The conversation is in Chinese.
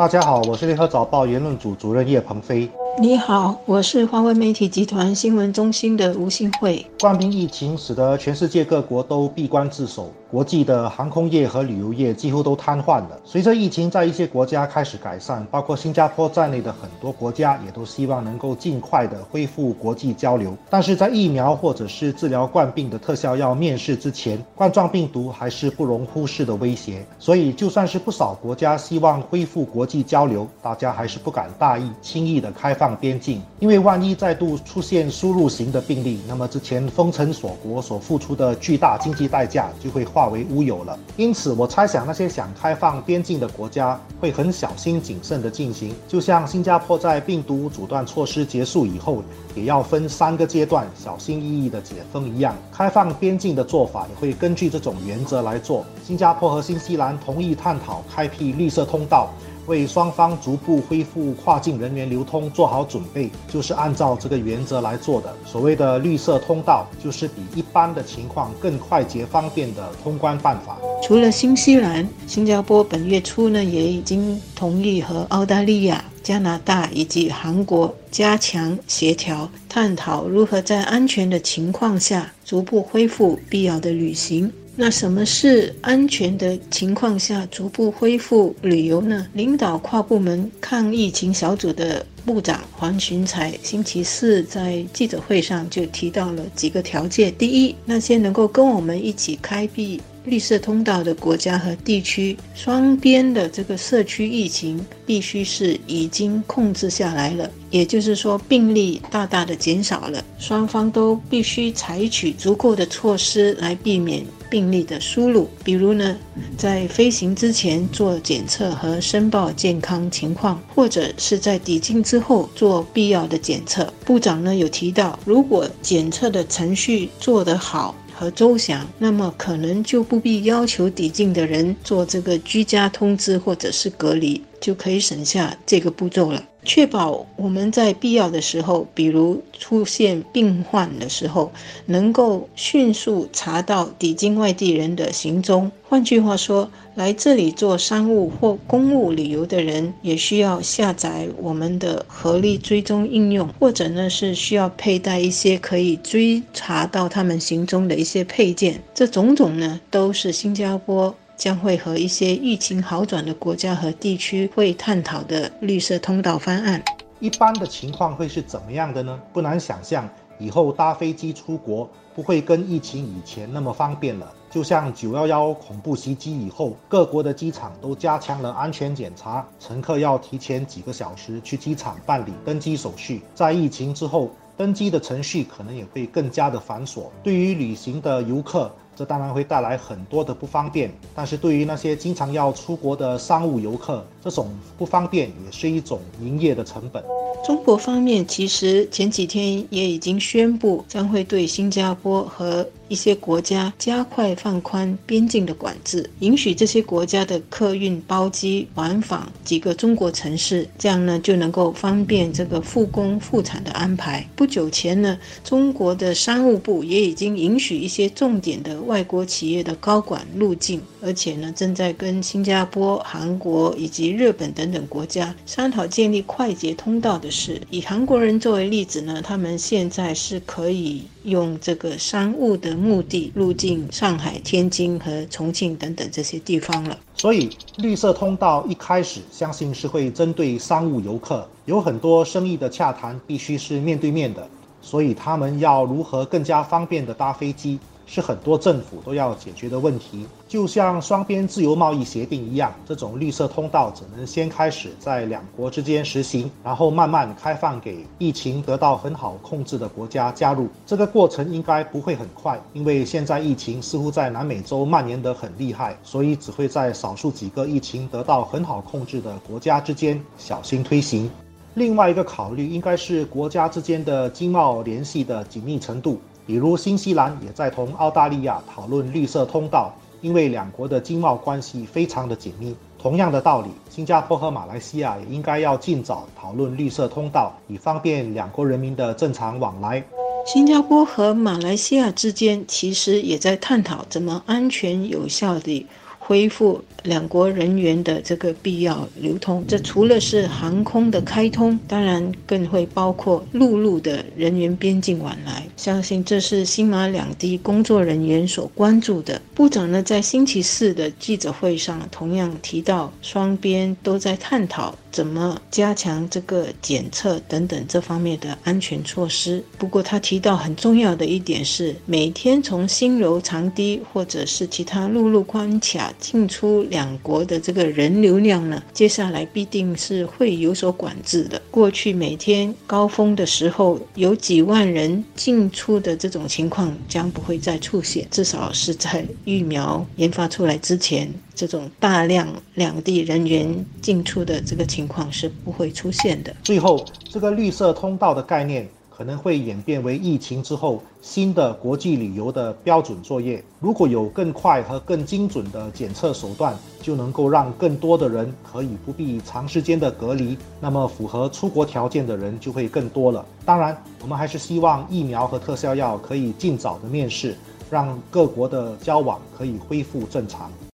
大家好，我是联合早报言论组主任叶鹏飞。你好，我是华为媒体集团新闻中心的吴新慧。冠病疫情使得全世界各国都闭关自守，国际的航空业和旅游业几乎都瘫痪了。随着疫情在一些国家开始改善，包括新加坡在内的很多国家也都希望能够尽快的恢复国际交流。但是在疫苗或者是治疗冠病的特效药面世之前，冠状病毒还是不容忽视的威胁。所以，就算是不少国家希望恢复国际交流，大家还是不敢大意，轻易的开放。边境，因为万一再度出现输入型的病例，那么之前封城锁国所付出的巨大经济代价就会化为乌有了。因此，我猜想那些想开放边境的国家会很小心谨慎地进行，就像新加坡在病毒阻断措施结束以后，也要分三个阶段小心翼翼地解封一样。开放边境的做法也会根据这种原则来做。新加坡和新西兰同意探讨开辟绿色通道。为双方逐步恢复跨境人员流通做好准备，就是按照这个原则来做的。所谓的绿色通道，就是比一般的情况更快捷方便的通关办法。除了新西兰，新加坡本月初呢也已经同意和澳大利亚、加拿大以及韩国加强协调，探讨如何在安全的情况下逐步恢复必要的旅行。那什么是安全的情况下逐步恢复旅游呢？领导跨部门抗疫情小组的部长黄群才星期四在记者会上就提到了几个条件：第一，那些能够跟我们一起开辟绿色通道的国家和地区，双边的这个社区疫情必须是已经控制下来了，也就是说病例大大的减少了，双方都必须采取足够的措施来避免。病例的输入，比如呢，在飞行之前做检测和申报健康情况，或者是在抵境之后做必要的检测。部长呢有提到，如果检测的程序做得好和周详，那么可能就不必要求抵境的人做这个居家通知或者是隔离，就可以省下这个步骤了。确保我们在必要的时候，比如出现病患的时候，能够迅速查到抵京外地人的行踪。换句话说，来这里做商务或公务旅游的人，也需要下载我们的合力追踪应用，或者呢是需要佩戴一些可以追查到他们行踪的一些配件。这种种呢，都是新加坡。将会和一些疫情好转的国家和地区会探讨的绿色通道方案。一般的情况会是怎么样的呢？不难想象，以后搭飞机出国不会跟疫情以前那么方便了。就像九幺幺恐怖袭击以后，各国的机场都加强了安全检查，乘客要提前几个小时去机场办理登机手续。在疫情之后，登机的程序可能也会更加的繁琐。对于旅行的游客，这当然会带来很多的不方便，但是对于那些经常要出国的商务游客，这种不方便也是一种营业的成本。中国方面其实前几天也已经宣布，将会对新加坡和一些国家加快放宽边境的管制，允许这些国家的客运包机往返几个中国城市，这样呢就能够方便这个复工复产的安排。不久前呢，中国的商务部也已经允许一些重点的外国企业的高管入境，而且呢正在跟新加坡、韩国以及日本等等国家商讨建立快捷通道的。事以韩国人作为例子呢，他们现在是可以用这个商务的目的入境上海、天津和重庆等等这些地方了。所以绿色通道一开始相信是会针对商务游客，有很多生意的洽谈必须是面对面的，所以他们要如何更加方便的搭飞机。是很多政府都要解决的问题，就像双边自由贸易协定一样，这种绿色通道只能先开始在两国之间实行，然后慢慢开放给疫情得到很好控制的国家加入。这个过程应该不会很快，因为现在疫情似乎在南美洲蔓延得很厉害，所以只会在少数几个疫情得到很好控制的国家之间小心推行。另外一个考虑应该是国家之间的经贸联系的紧密程度。比如新西兰也在同澳大利亚讨论绿色通道，因为两国的经贸关系非常的紧密。同样的道理，新加坡和马来西亚也应该要尽早讨论绿色通道，以方便两国人民的正常往来。新加坡和马来西亚之间其实也在探讨怎么安全有效地。恢复两国人员的这个必要流通。这除了是航空的开通，当然更会包括陆路的人员边境往来。相信这是新马两地工作人员所关注的。部长呢，在星期四的记者会上同样提到，双边都在探讨。怎么加强这个检测等等这方面的安全措施？不过他提到很重要的一点是，每天从新柔长堤或者是其他陆路关卡进出两国的这个人流量呢，接下来必定是会有所管制的。过去每天高峰的时候有几万人进出的这种情况将不会再出现，至少是在疫苗研发出来之前。这种大量两地人员进出的这个情况是不会出现的。最后，这个绿色通道的概念可能会演变为疫情之后新的国际旅游的标准作业。如果有更快和更精准的检测手段，就能够让更多的人可以不必长时间的隔离，那么符合出国条件的人就会更多了。当然，我们还是希望疫苗和特效药可以尽早的面世，让各国的交往可以恢复正常。